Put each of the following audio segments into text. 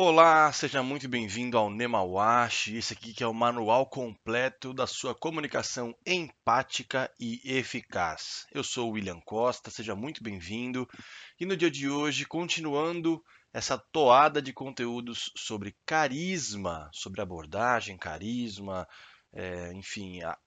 Olá, seja muito bem-vindo ao Nemawashi, esse aqui que é o manual completo da sua comunicação empática e eficaz. Eu sou o William Costa, seja muito bem-vindo. E no dia de hoje, continuando essa toada de conteúdos sobre carisma, sobre abordagem, carisma, é, enfim, a,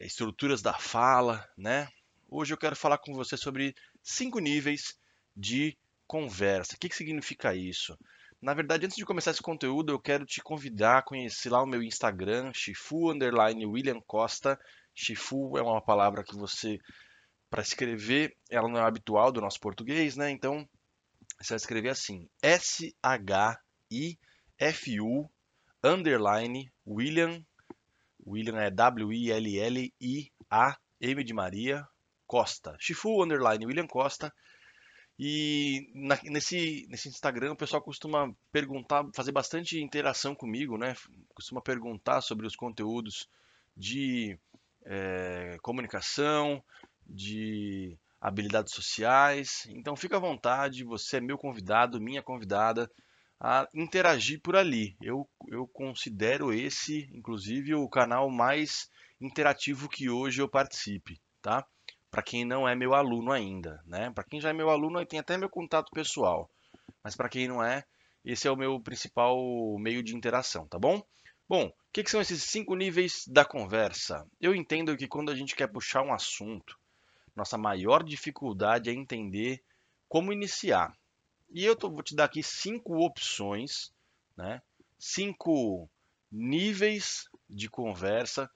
estruturas da fala, né? Hoje eu quero falar com você sobre cinco níveis de conversa. O que, que significa isso? Na verdade, antes de começar esse conteúdo, eu quero te convidar a conhecer lá o meu Instagram, Shifu underline William Costa. Shifu é uma palavra que você, para escrever, ela não é habitual do nosso português, né? Então, você vai escrever assim: S-H-I-F-U underline William. William é W-I-L-L-I-A-M de Maria Costa. Shifu underline William Costa. E na, nesse, nesse Instagram o pessoal costuma perguntar, fazer bastante interação comigo, né? Costuma perguntar sobre os conteúdos de é, comunicação, de habilidades sociais. Então fica à vontade, você é meu convidado, minha convidada, a interagir por ali. Eu, eu considero esse, inclusive, o canal mais interativo que hoje eu participe, tá? Para quem não é meu aluno ainda, né? Para quem já é meu aluno, tem até meu contato pessoal. Mas para quem não é, esse é o meu principal meio de interação, tá bom? Bom, o que, que, são esses cinco níveis da conversa? Eu entendo que quando a gente quer puxar um assunto, nossa maior dificuldade é entender como iniciar. E eu tô, vou te dar aqui cinco opções, né? cinco níveis de conversa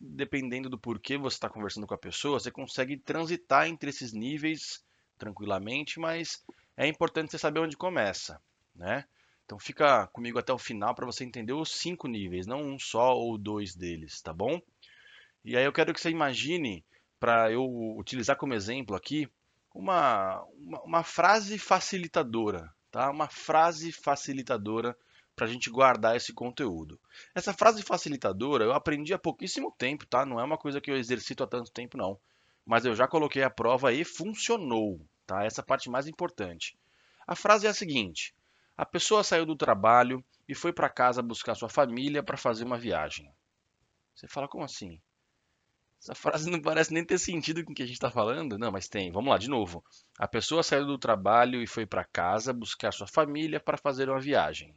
dependendo do porquê você está conversando com a pessoa, você consegue transitar entre esses níveis tranquilamente, mas é importante você saber onde começa, né? Então fica comigo até o final para você entender os cinco níveis, não um só ou dois deles, tá bom? E aí eu quero que você imagine, para eu utilizar como exemplo aqui, uma, uma, uma frase facilitadora, tá? Uma frase facilitadora para a gente guardar esse conteúdo. Essa frase facilitadora eu aprendi há pouquíssimo tempo, tá? Não é uma coisa que eu exercito há tanto tempo, não. Mas eu já coloquei a prova e funcionou, tá? Essa parte mais importante. A frase é a seguinte: a pessoa saiu do trabalho e foi para casa buscar sua família para fazer uma viagem. Você fala, como assim? Essa frase não parece nem ter sentido com o que a gente está falando. Não, mas tem. Vamos lá, de novo. A pessoa saiu do trabalho e foi para casa buscar sua família para fazer uma viagem.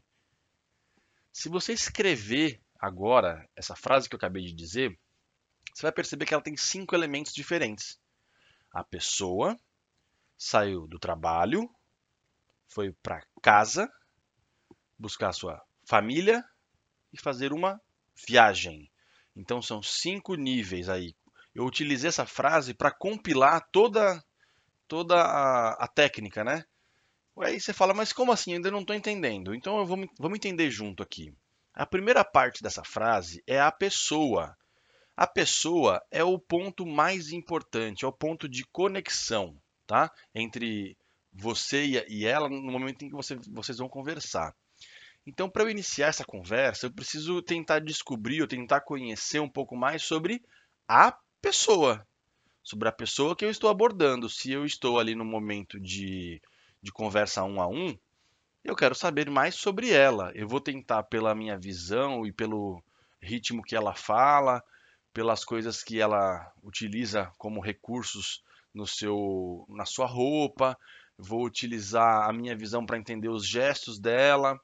Se você escrever agora essa frase que eu acabei de dizer, você vai perceber que ela tem cinco elementos diferentes. A pessoa saiu do trabalho, foi para casa, buscar sua família e fazer uma viagem. Então são cinco níveis aí. Eu utilizei essa frase para compilar toda toda a, a, técnica, né? Aí você fala, mas como assim? Eu ainda não estou entendendo. Então vou, vamos entender junto aqui. A primeira parte dessa frase é a pessoa. A pessoa é o ponto mais importante, é o ponto de conexão, tá? Entre você e ela no momento em que você, vocês vão conversar. Então, para eu iniciar essa conversa, eu preciso tentar descobrir ou tentar conhecer um pouco mais sobre a pessoa, sobre a pessoa que eu estou abordando. Se eu estou ali no momento de de conversa um a um, eu quero saber mais sobre ela. Eu vou tentar, pela minha visão e pelo ritmo que ela fala, pelas coisas que ela utiliza como recursos no seu, na sua roupa, vou utilizar a minha visão para entender os gestos dela.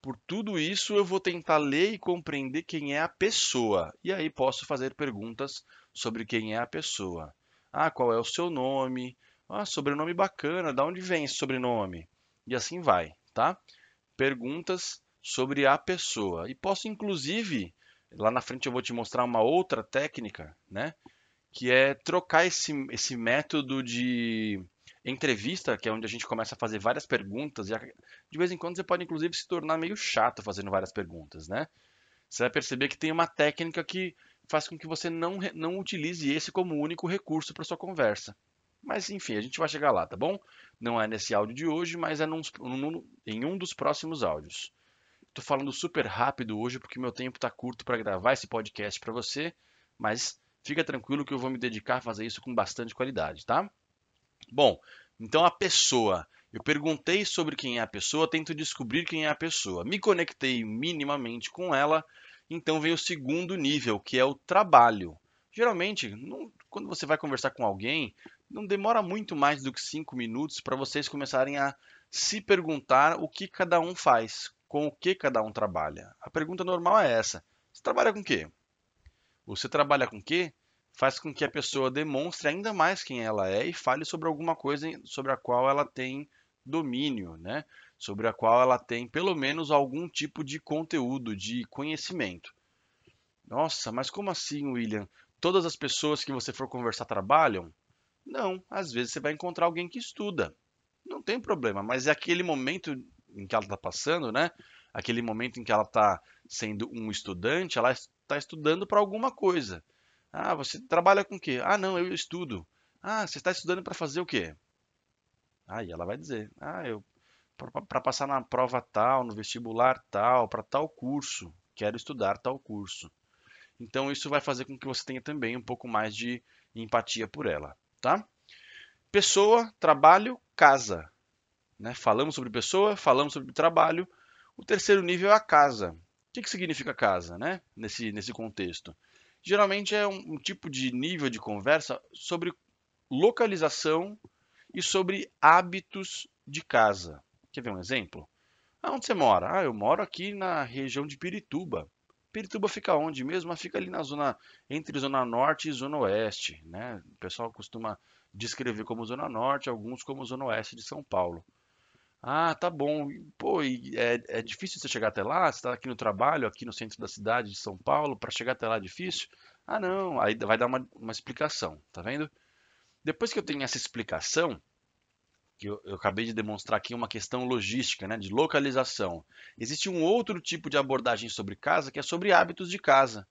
Por tudo isso, eu vou tentar ler e compreender quem é a pessoa. E aí posso fazer perguntas sobre quem é a pessoa. Ah, qual é o seu nome? Ah, sobrenome bacana, da onde vem esse sobrenome? E assim vai, tá? Perguntas sobre a pessoa. E posso, inclusive, lá na frente eu vou te mostrar uma outra técnica, né? Que é trocar esse, esse método de entrevista, que é onde a gente começa a fazer várias perguntas, e de vez em quando você pode, inclusive, se tornar meio chato fazendo várias perguntas, né? Você vai perceber que tem uma técnica que faz com que você não, não utilize esse como único recurso para sua conversa. Mas enfim, a gente vai chegar lá, tá bom? Não é nesse áudio de hoje, mas é num, num, em um dos próximos áudios. Estou falando super rápido hoje porque meu tempo está curto para gravar esse podcast para você, mas fica tranquilo que eu vou me dedicar a fazer isso com bastante qualidade, tá? Bom, então a pessoa. Eu perguntei sobre quem é a pessoa, tento descobrir quem é a pessoa. Me conectei minimamente com ela, então vem o segundo nível, que é o trabalho. Geralmente, não, quando você vai conversar com alguém, não demora muito mais do que cinco minutos para vocês começarem a se perguntar o que cada um faz, com o que cada um trabalha. A pergunta normal é essa: você trabalha com o quê? Você trabalha com o quê? Faz com que a pessoa demonstre ainda mais quem ela é e fale sobre alguma coisa sobre a qual ela tem domínio, né? Sobre a qual ela tem pelo menos algum tipo de conteúdo, de conhecimento. Nossa, mas como assim, William? Todas as pessoas que você for conversar trabalham? Não, às vezes você vai encontrar alguém que estuda. Não tem problema, mas é aquele momento em que ela está passando, né? Aquele momento em que ela está sendo um estudante, ela está estudando para alguma coisa. Ah, você trabalha com o quê? Ah, não, eu estudo. Ah, você está estudando para fazer o quê? Aí ela vai dizer: Ah, eu para passar na prova tal, no vestibular tal, para tal curso, quero estudar tal curso. Então isso vai fazer com que você tenha também um pouco mais de empatia por ela, tá? Pessoa, trabalho, casa. Né? Falamos sobre pessoa, falamos sobre trabalho. O terceiro nível é a casa. O que, que significa casa, né? Nesse, nesse contexto. Geralmente é um, um tipo de nível de conversa sobre localização e sobre hábitos de casa. Quer ver um exemplo? Onde você mora? Ah, eu moro aqui na região de Pirituba. Pirituba fica onde mesmo? Fica ali na zona entre zona norte e zona oeste, né? O pessoal costuma descrever como zona norte, alguns como zona oeste de São Paulo. Ah, tá bom. Pô, é, é difícil você chegar até lá? Você está aqui no trabalho, aqui no centro da cidade de São Paulo, para chegar até lá é difícil? Ah, não. Aí vai dar uma, uma explicação, tá vendo? Depois que eu tenho essa explicação, que eu, eu, acabei de demonstrar aqui uma questão logística, né, de localização. Existe um outro tipo de abordagem sobre casa que é sobre hábitos de casa.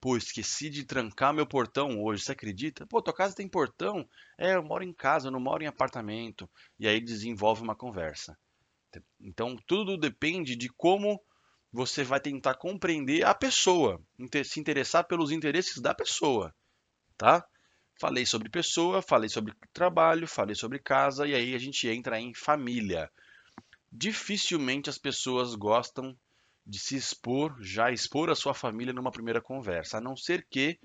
Pô, esqueci de trancar meu portão hoje, você acredita? Pô, tua casa tem portão? É, eu moro em casa, eu não moro em apartamento. E aí desenvolve uma conversa. Então, tudo depende de como você vai tentar compreender a pessoa, se interessar pelos interesses da pessoa, tá? Falei sobre pessoa, falei sobre trabalho, falei sobre casa e aí a gente entra em família. Dificilmente as pessoas gostam de se expor, já expor a sua família numa primeira conversa, a não ser que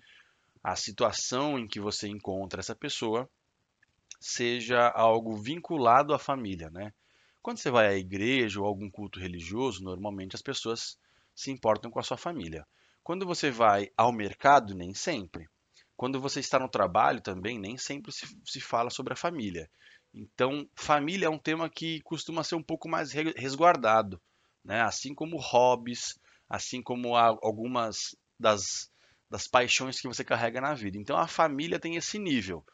a situação em que você encontra essa pessoa seja algo vinculado à família, né? Quando você vai à igreja ou algum culto religioso, normalmente as pessoas se importam com a sua família. Quando você vai ao mercado, nem sempre. Quando você está no trabalho também, nem sempre se, se fala sobre a família. Então, família é um tema que costuma ser um pouco mais resguardado, né? assim como hobbies, assim como algumas das, das paixões que você carrega na vida. Então, a família tem esse nível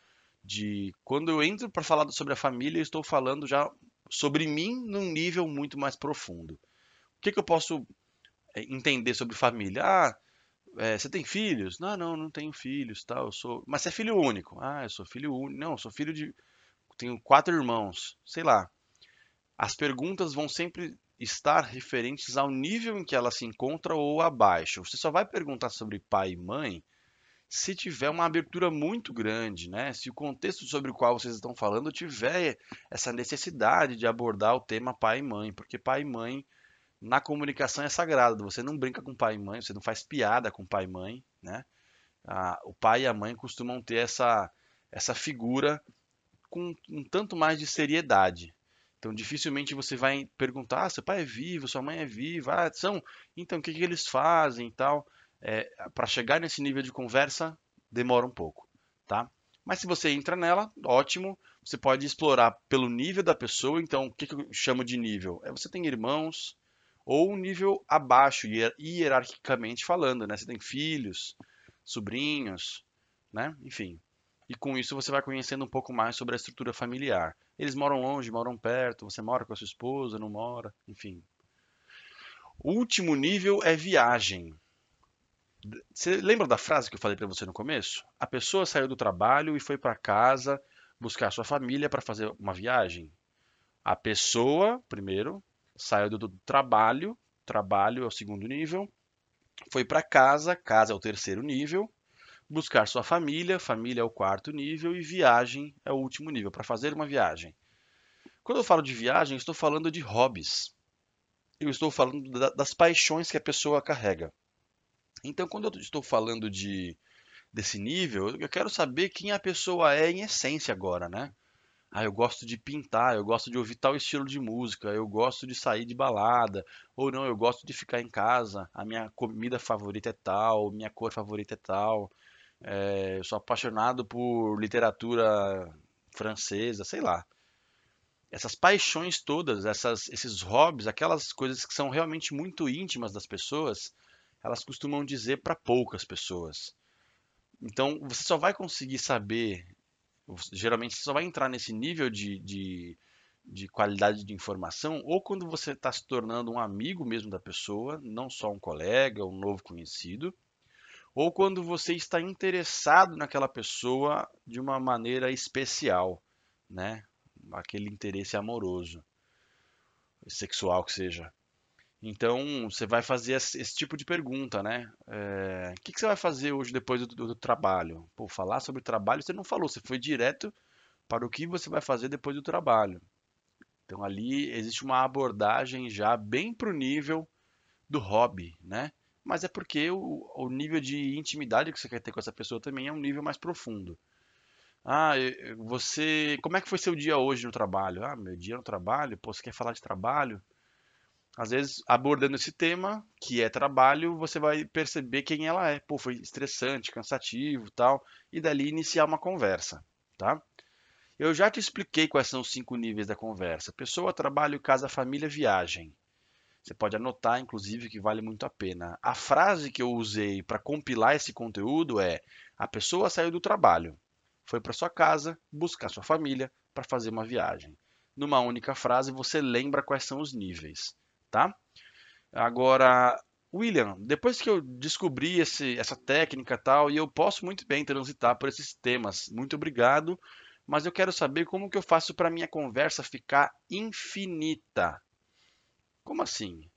de quando eu entro para falar sobre a família, eu estou falando já sobre mim num nível muito mais profundo. O que, que eu posso eh, entender sobre família? Ah, é, você tem filhos? Não, não, não tenho filhos, tal. Eu sou. Mas você é filho único? Ah, eu sou filho único. Não, eu sou filho de. Tenho quatro irmãos. Sei lá. As perguntas vão sempre estar referentes ao nível em que ela se encontra ou abaixo. Você só vai perguntar sobre pai e mãe se tiver uma abertura muito grande, né? Se o contexto sobre o qual vocês estão falando tiver essa necessidade de abordar o tema pai e mãe, porque pai e mãe na comunicação é sagrado. Você não brinca com pai e mãe, você não faz piada com pai e mãe, né? Ah, o pai e a mãe costumam ter essa, essa figura com um tanto mais de seriedade. Então, dificilmente você vai perguntar: ah, seu pai é vivo, sua mãe é viva, ah, são. Então, o que, que eles fazem e tal. É, Para chegar nesse nível de conversa, demora um pouco, tá? Mas se você entra nela, ótimo. Você pode explorar pelo nível da pessoa. Então, o que, que eu chamo de nível? É você tem irmãos, ou um nível abaixo, hierarquicamente falando, né? Você tem filhos, sobrinhos, né? Enfim. E com isso você vai conhecendo um pouco mais sobre a estrutura familiar. Eles moram longe, moram perto, você mora com a sua esposa, não mora, enfim. O último nível é viagem. Você lembra da frase que eu falei para você no começo? A pessoa saiu do trabalho e foi para casa buscar sua família para fazer uma viagem. A pessoa, primeiro, saiu do trabalho, trabalho é o segundo nível, foi para casa, casa é o terceiro nível, buscar sua família, família é o quarto nível e viagem é o último nível, para fazer uma viagem. Quando eu falo de viagem, estou falando de hobbies. Eu estou falando da, das paixões que a pessoa carrega. Então, quando eu estou falando de desse nível, eu quero saber quem a pessoa é em essência agora, né? Ah, eu gosto de pintar, eu gosto de ouvir tal estilo de música, eu gosto de sair de balada, ou não, eu gosto de ficar em casa, a minha comida favorita é tal, minha cor favorita é tal, é, eu sou apaixonado por literatura francesa, sei lá. Essas paixões todas, essas, esses hobbies, aquelas coisas que são realmente muito íntimas das pessoas, elas costumam dizer para poucas pessoas. Então, você só vai conseguir saber, geralmente você só vai entrar nesse nível de, de, de qualidade de informação ou quando você está se tornando um amigo mesmo da pessoa, não só um colega, um novo conhecido, ou quando você está interessado naquela pessoa de uma maneira especial, né? Aquele interesse amoroso, sexual que seja. Então, você vai fazer esse, tipo de pergunta, né? É, o que, que, você vai fazer hoje depois do, do, trabalho? Pô, falar sobre trabalho você não falou, você foi direto para o que você vai fazer depois do trabalho. Então, ali existe uma abordagem já bem para o nível do hobby, né? Mas é porque o, o nível de intimidade que você quer ter com essa pessoa também é um nível mais profundo. Ah, você. Como é que foi seu dia hoje no trabalho? Ah, meu dia no trabalho? Pô, você quer falar de trabalho? Às vezes, abordando esse tema, que é trabalho, você vai perceber quem ela é. Pô, foi estressante, cansativo tal. E dali iniciar uma conversa, tá? Eu já te expliquei quais são os cinco níveis da conversa: pessoa, trabalho, casa, família, viagem. Você pode anotar, inclusive, que vale muito a pena. A frase que eu usei para compilar esse conteúdo é: a pessoa saiu do trabalho, foi para sua casa buscar sua família para fazer uma viagem. Numa única frase, você lembra quais são os níveis tá? Agora, William, depois que eu descobri esse, essa técnica tal, e eu posso muito bem transitar por esses temas, muito obrigado, mas eu quero saber como que eu faço para minha conversa ficar infinita. Como assim?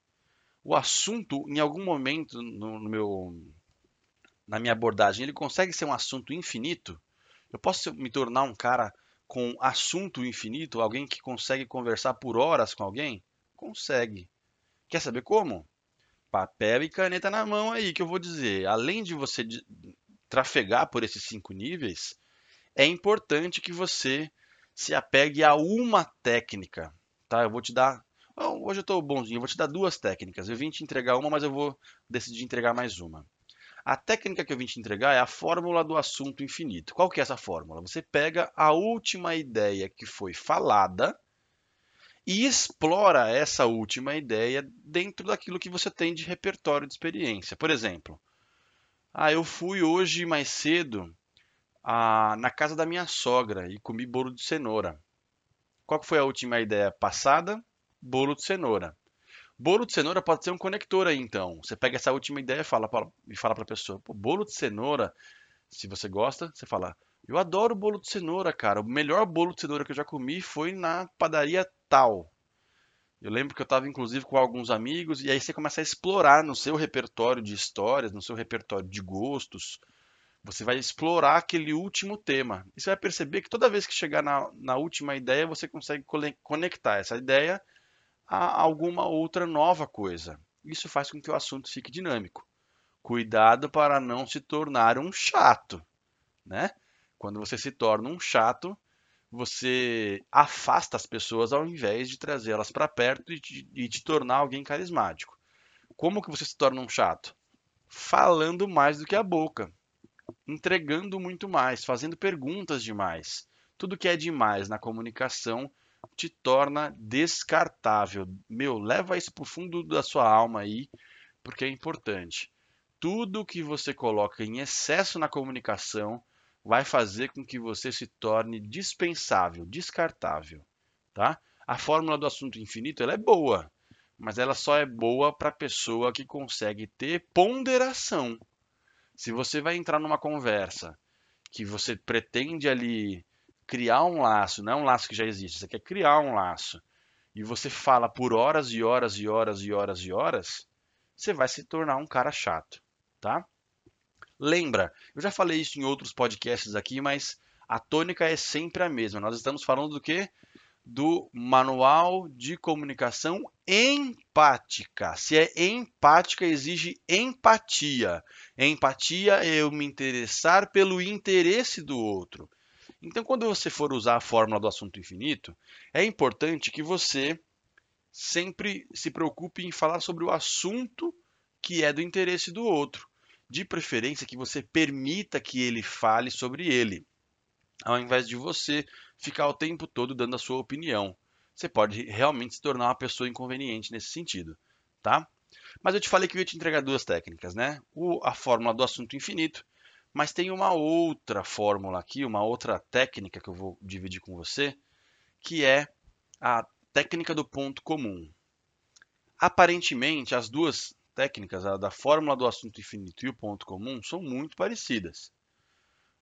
O assunto, em algum momento no, no meu, na minha abordagem, ele consegue ser um assunto infinito? Eu posso me tornar um cara com assunto infinito, alguém que consegue conversar por horas com alguém? Consegue. Quer saber como? Papel e caneta na mão aí que eu vou dizer. Além de você trafegar por esses cinco níveis, é importante que você se apegue a uma técnica, tá? Eu vou te dar, hoje eu estou bonzinho, eu vou te dar duas técnicas. Eu vim te entregar uma, mas eu vou decidir entregar mais uma. A técnica que eu vim te entregar é a fórmula do assunto infinito. Qual que é essa fórmula? Você pega a última ideia que foi falada e explora essa última ideia dentro daquilo que você tem de repertório de experiência. Por exemplo, ah, eu fui hoje mais cedo ah, na casa da minha sogra e comi bolo de cenoura. Qual foi a última ideia passada? Bolo de cenoura. Bolo de cenoura pode ser um conector aí, então. Você pega essa última ideia e fala para a pessoa, bolo de cenoura, se você gosta, você fala, eu adoro bolo de cenoura, cara. O melhor bolo de cenoura que eu já comi foi na padaria tal. Eu lembro que eu estava inclusive com alguns amigos e aí você começa a explorar no seu repertório de histórias, no seu repertório de gostos. Você vai explorar aquele último tema. E você vai perceber que toda vez que chegar na, na última ideia, você consegue conectar essa ideia a alguma outra nova coisa. Isso faz com que o assunto fique dinâmico. Cuidado para não se tornar um chato, né? Quando você se torna um chato, você afasta as pessoas ao invés de trazê-las para perto e te, e te tornar alguém carismático. Como que você se torna um chato? Falando mais do que a boca, entregando muito mais, fazendo perguntas demais. Tudo que é demais na comunicação te torna descartável. Meu, leva isso para o fundo da sua alma aí, porque é importante. Tudo que você coloca em excesso na comunicação vai fazer com que você se torne dispensável, descartável, tá? A fórmula do assunto infinito ela é boa, mas ela só é boa para a pessoa que consegue ter ponderação. Se você vai entrar numa conversa que você pretende ali criar um laço, não é um laço que já existe, você quer criar um laço, e você fala por horas e horas e horas e horas e horas, você vai se tornar um cara chato, tá? Lembra, eu já falei isso em outros podcasts aqui, mas a tônica é sempre a mesma. Nós estamos falando do que? do Manual de Comunicação Empática. Se é empática, exige empatia. Empatia é eu me interessar pelo interesse do outro. Então, quando você for usar a fórmula do assunto infinito, é importante que você sempre se preocupe em falar sobre o assunto que é do interesse do outro. De preferência que você permita que ele fale sobre ele, ao invés de você ficar o tempo todo dando a sua opinião. Você pode realmente se tornar uma pessoa inconveniente nesse sentido, tá? Mas eu te falei que eu ia te entregar duas técnicas, né? O, a fórmula do assunto infinito, mas tem uma outra fórmula aqui, uma outra técnica que eu vou dividir com você, que é a técnica do ponto comum. Aparentemente, as duas técnicas, a da fórmula do assunto infinito e o ponto comum, são muito parecidas.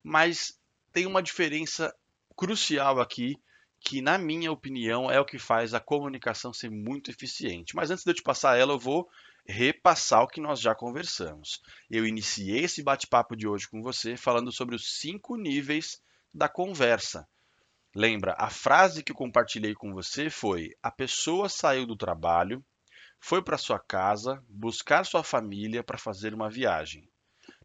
Mas tem uma diferença crucial aqui, que, na minha opinião, é o que faz a comunicação ser muito eficiente. Mas antes de eu te passar ela, eu vou repassar o que nós já conversamos. Eu iniciei esse bate-papo de hoje com você falando sobre os cinco níveis da conversa. Lembra, a frase que eu compartilhei com você foi: a pessoa saiu do trabalho, foi para sua casa buscar sua família para fazer uma viagem.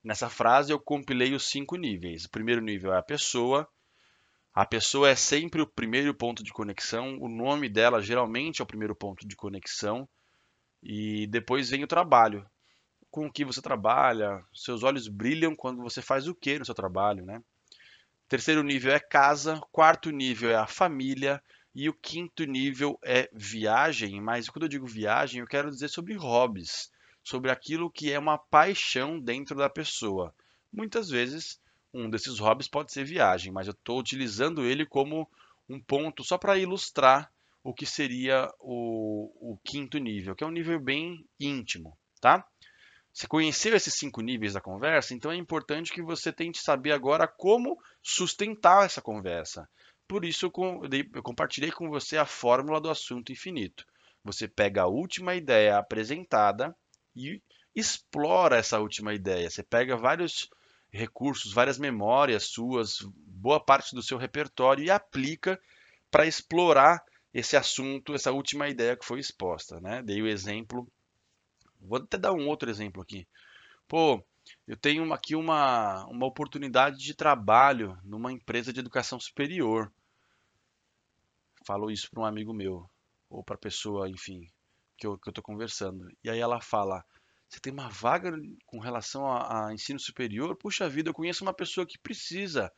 Nessa frase eu compilei os cinco níveis. O primeiro nível é a pessoa. A pessoa é sempre o primeiro ponto de conexão. O nome dela geralmente é o primeiro ponto de conexão. E depois vem o trabalho. Com o que você trabalha, seus olhos brilham quando você faz o que no seu trabalho, né? Terceiro nível é casa, quarto nível é a família e o quinto nível é viagem. Mas quando eu digo viagem, eu quero dizer sobre hobbies, sobre aquilo que é uma paixão dentro da pessoa. Muitas vezes um desses hobbies pode ser viagem, mas eu estou utilizando ele como um ponto só para ilustrar o que seria o, o, quinto nível, que é um nível bem íntimo, tá? Você conheceu esses cinco níveis da conversa, então é importante que você tente saber agora como sustentar essa conversa. Por isso eu compartilhei com você a fórmula do assunto infinito. Você pega a última ideia apresentada e explora essa última ideia. Você pega vários recursos, várias memórias suas, boa parte do seu repertório e aplica para explorar esse assunto, essa última ideia que foi exposta, né? Dei o exemplo. Vou até dar um outro exemplo aqui. Pô, eu tenho aqui uma, uma oportunidade de trabalho numa empresa de educação superior. Falou isso para um amigo meu, ou para a pessoa, enfim, que eu estou conversando. E aí ela fala: Você tem uma vaga com relação a, a ensino superior? Puxa vida, eu conheço uma pessoa que precisa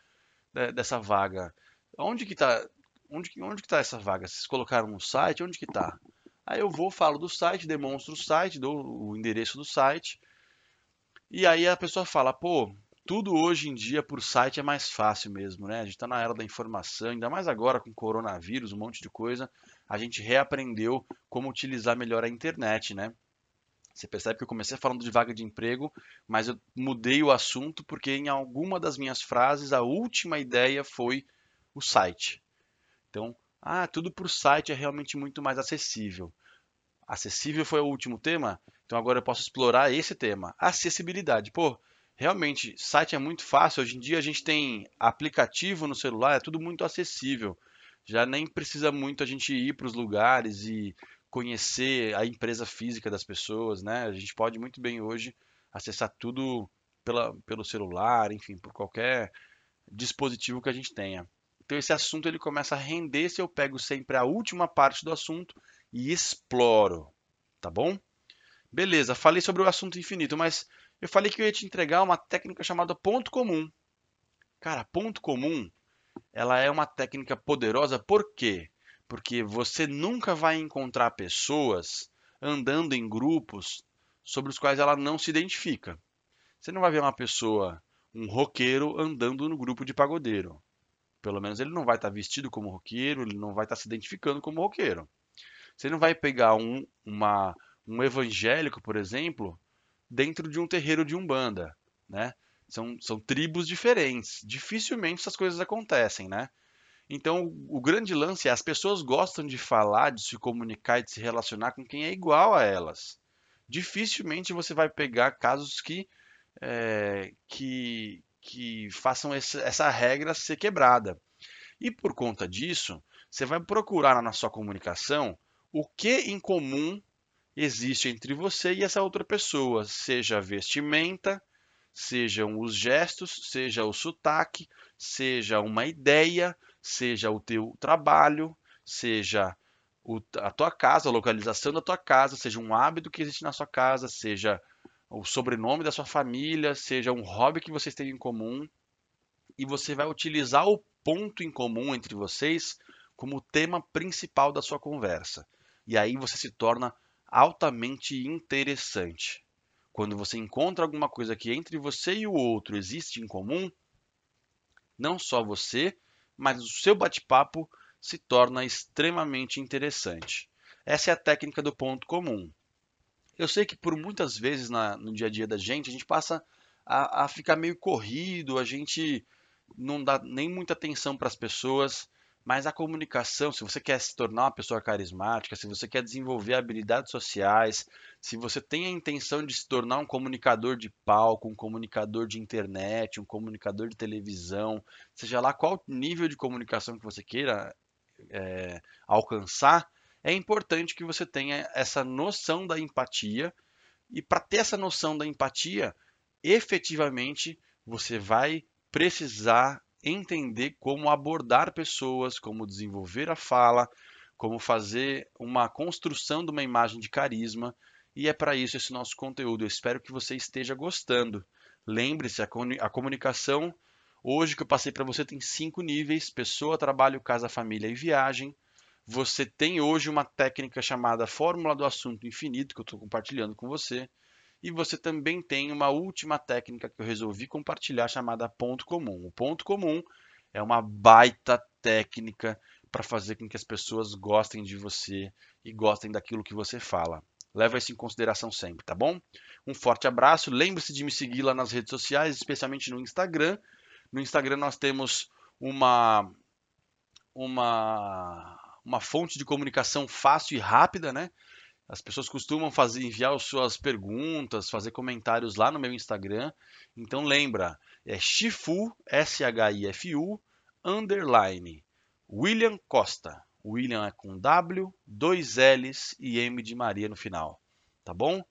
dessa vaga. Onde que está? onde, onde que está essa vaga? Vocês colocaram no site? Onde que está? Aí eu vou, falo do site, demonstro o site, dou o endereço do site. E aí a pessoa fala, pô, tudo hoje em dia por site é mais fácil mesmo, né? A gente está na era da informação, ainda mais agora com coronavírus, um monte de coisa. A gente reaprendeu como utilizar melhor a internet, né? Você percebe que eu comecei falando de vaga de emprego, mas eu mudei o assunto porque em alguma das minhas frases a última ideia foi o site. Então, ah, tudo por site é realmente muito mais acessível. Acessível foi o último tema, então agora eu posso explorar esse tema. Acessibilidade. Pô, realmente, site é muito fácil. Hoje em dia a gente tem aplicativo no celular, é tudo muito acessível. Já nem precisa muito a gente ir para os lugares e conhecer a empresa física das pessoas, né? A gente pode muito bem hoje acessar tudo pela, pelo celular, enfim, por qualquer dispositivo que a gente tenha. Então esse assunto ele começa a render se eu pego sempre a última parte do assunto e exploro, tá bom? Beleza, falei sobre o assunto infinito, mas eu falei que eu ia te entregar uma técnica chamada ponto comum. Cara, ponto comum, ela é uma técnica poderosa, por quê? Porque você nunca vai encontrar pessoas andando em grupos sobre os quais ela não se identifica. Você não vai ver uma pessoa, um roqueiro, andando no grupo de pagodeiro. Pelo menos ele não vai estar tá vestido como roqueiro, ele não vai estar tá se identificando como roqueiro. Você não vai pegar um, uma, um evangélico, por exemplo, dentro de um terreiro de umbanda, né? São, são tribos diferentes. Dificilmente essas coisas acontecem, né? Então, o grande lance é as pessoas gostam de falar, de se comunicar e de se relacionar com quem é igual a elas. Dificilmente você vai pegar casos que, é, que, que façam essa regra ser quebrada. E por conta disso, Você vai procurar na sua comunicação o que em comum existe entre você e essa outra pessoa, seja a vestimenta, sejam os gestos, seja o sotaque, seja uma ideia, seja o teu trabalho, seja o, a tua casa, a localização da tua casa, seja um hábito que existe na sua casa, seja o sobrenome da sua família, seja um hobby que vocês têm em comum, e você vai utilizar o ponto em comum entre vocês como tema principal da sua conversa. E aí você se torna altamente interessante. Quando você encontra alguma coisa que entre você e o outro existe em comum, não só você, mas o seu bate-papo se torna extremamente interessante. Essa é a técnica do ponto comum. Eu sei que por muitas vezes na, no dia a dia da gente, a gente passa a, a ficar meio corrido, a gente não dá nem muita atenção para as pessoas, mas a comunicação, se você quer se tornar uma pessoa carismática, se você quer desenvolver habilidades sociais, se você tem a intenção de se tornar um comunicador de palco, um comunicador de internet, um comunicador de televisão, seja lá qual nível de comunicação que você queira é, alcançar, é importante que você tenha essa noção da empatia. E para ter essa noção da empatia, efetivamente você vai precisar entender como abordar pessoas, como desenvolver a fala, como fazer uma construção de uma imagem de carisma. E é para isso esse nosso conteúdo. Eu espero que você esteja gostando. Lembre-se, a, comunicação, hoje que eu passei para você, tem cinco níveis: pessoa, trabalho, casa, família e viagem. Você tem hoje uma técnica chamada Fórmula do Assunto Infinito, que eu estou compartilhando com você. E você também tem uma última técnica que eu resolvi compartilhar chamada ponto comum. O ponto comum é uma baita técnica para fazer com que as pessoas gostem de você e gostem daquilo que você fala. Leva isso em consideração sempre, tá bom? Um forte abraço. Lembre-se de me seguir lá nas redes sociais, especialmente no Instagram. No Instagram nós temos uma uma uma fonte de comunicação fácil e rápida, né? As pessoas costumam fazer, enviar as suas perguntas, fazer comentários lá no meu Instagram. Então lembra, é Shifu, S-H-I-F-U, underline, William Costa. William é com W, dois L's e M de Maria no final. Tá bom?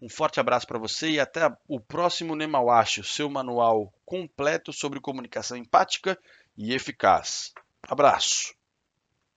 Um forte abraço para você e até o próximo Nemawashi, o seu manual completo sobre comunicação empática e eficaz. Abraço!